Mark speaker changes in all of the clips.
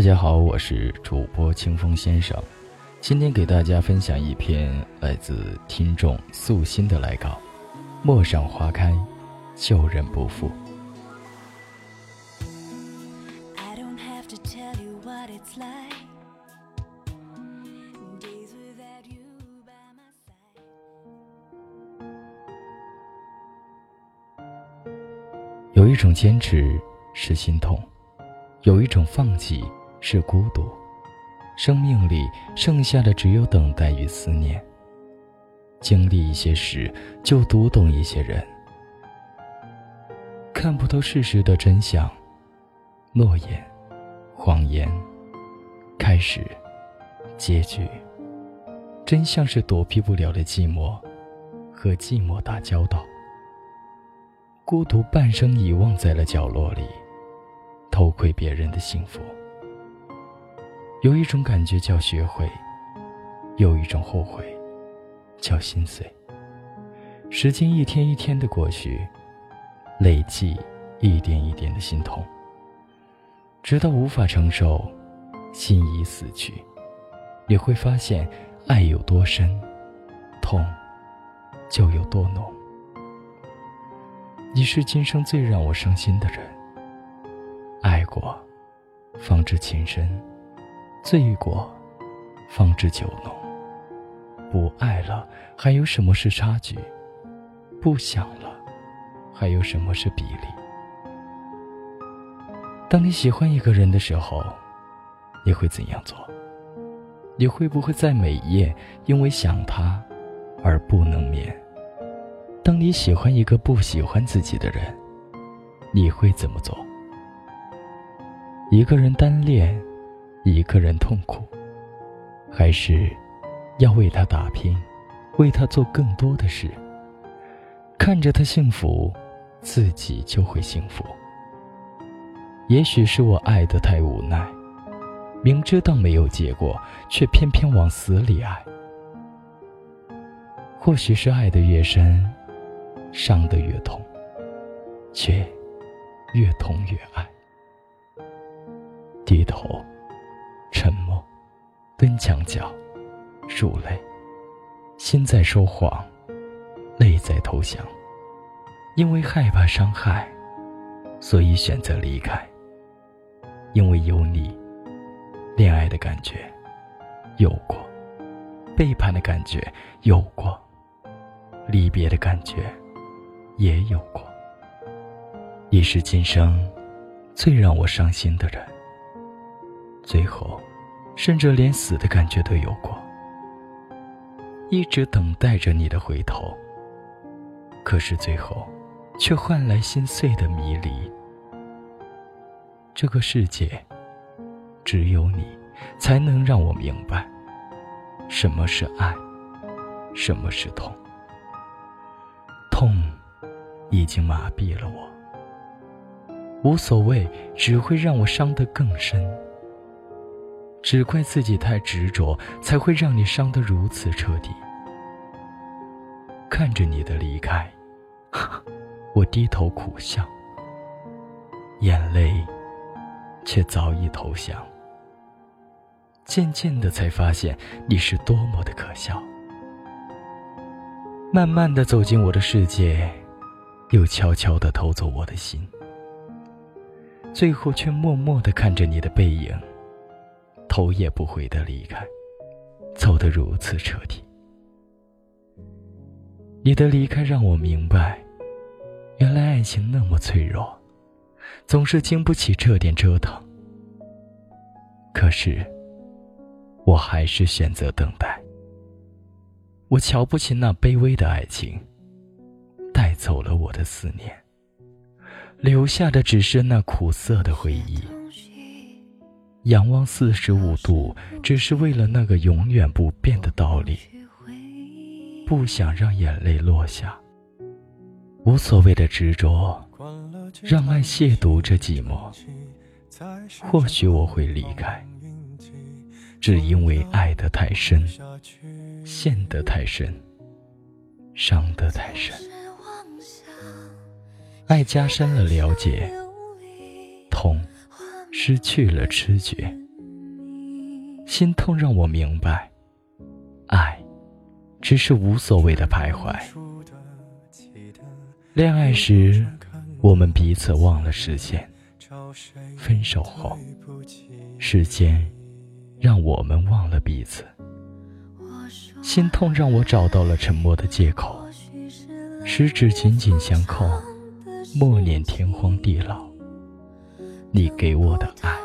Speaker 1: 大家好，我是主播清风先生，今天给大家分享一篇来自听众素心的来稿：陌上花开，旧人不负。有一种坚持是心痛，有一种放弃。是孤独，生命里剩下的只有等待与思念。经历一些事，就读懂一些人。看不透事实的真相，诺言、谎言、开始、结局，真相是躲避不了的寂寞，和寂寞打交道。孤独半生遗忘在了角落里，偷窥别人的幸福。有一种感觉叫学会，有一种后悔，叫心碎。时间一天一天的过去，累计一点一点的心痛，直到无法承受，心已死去，你会发现，爱有多深，痛就有多浓。你是今生最让我伤心的人，爱过，方知情深。醉过，方知酒浓。不爱了，还有什么是差距？不想了，还有什么是比例？当你喜欢一个人的时候，你会怎样做？你会不会在每夜因为想他而不能眠？当你喜欢一个不喜欢自己的人，你会怎么做？一个人单恋。一个人痛苦，还是要为他打拼，为他做更多的事。看着他幸福，自己就会幸福。也许是我爱的太无奈，明知道没有结果，却偏偏往死里爱。或许是爱的越深，伤的越痛，却越痛越爱。低头。沉默，蹲墙角，数泪，心在说谎，泪在投降。因为害怕伤害，所以选择离开。因为有你，恋爱的感觉有过，背叛的感觉有过，离别的感觉也有过。你是今生最让我伤心的人。最后，甚至连死的感觉都有过。一直等待着你的回头，可是最后，却换来心碎的迷离。这个世界，只有你，才能让我明白，什么是爱，什么是痛。痛，已经麻痹了我。无所谓，只会让我伤得更深。只怪自己太执着，才会让你伤得如此彻底。看着你的离开，我低头苦笑，眼泪却早已投降。渐渐的才发现你是多么的可笑。慢慢的走进我的世界，又悄悄的偷走我的心，最后却默默的看着你的背影。头也不回的离开，走得如此彻底。你的离开让我明白，原来爱情那么脆弱，总是经不起这点折腾。可是，我还是选择等待。我瞧不起那卑微的爱情，带走了我的思念，留下的只是那苦涩的回忆。仰望四十五度，只是为了那个永远不变的道理。不想让眼泪落下，无所谓的执着，让爱亵渎这寂寞。或许我会离开，只因为爱得太深，陷得太深，伤得太深。爱加深了了解，痛。失去了知觉，心痛让我明白，爱只是无所谓的徘徊。恋爱时，我们彼此忘了时间；分手后，时间让我们忘了彼此。心痛让我找到了沉默的借口，十指紧紧相扣，默念天荒地老。你给我的爱，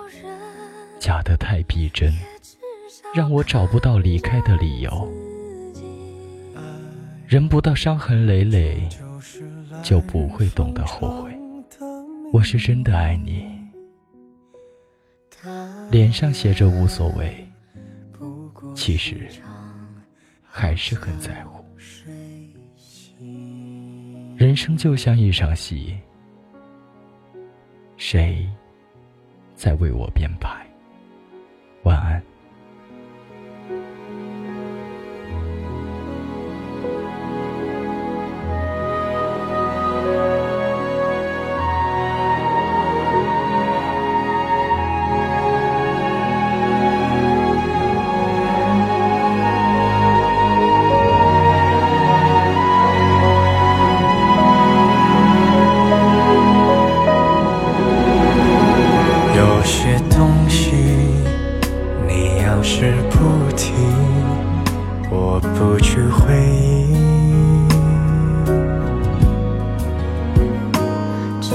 Speaker 1: 假得太逼真，让我找不到离开的理由。人不到伤痕累累，就不会懂得后悔。我是真的爱你，脸上写着无所谓，其实。还是很在乎。人生就像一场戏，谁在为我编排？晚安。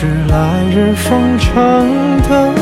Speaker 2: 是来日方长的